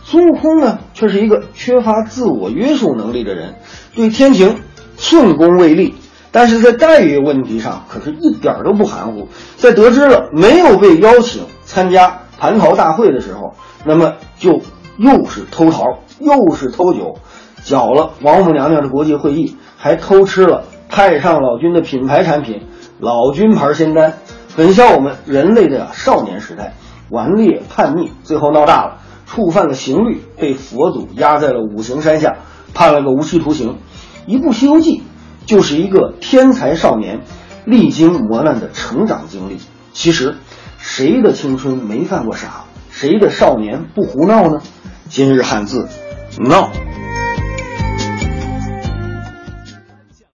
[SPEAKER 25] 孙悟空呢，却是一个缺乏自我约束能力的人，对天庭寸功未立，但是在待遇问题上可是一点都不含糊。在得知了没有被邀请参加蟠桃大会的时候，那么就又是偷桃，又是偷酒，搅了王母娘娘的国际会议，还偷吃了太上老君的品牌产品老君牌仙丹，很像我们人类的少年时代，顽劣叛逆，最后闹大了。触犯了刑律，被佛祖压在了五行山下，判了个无期徒刑。一部《西游记》就是一个天才少年历经磨难的成长经历。其实，谁的青春没犯过傻？谁的少年不胡闹呢？今日汉字，闹。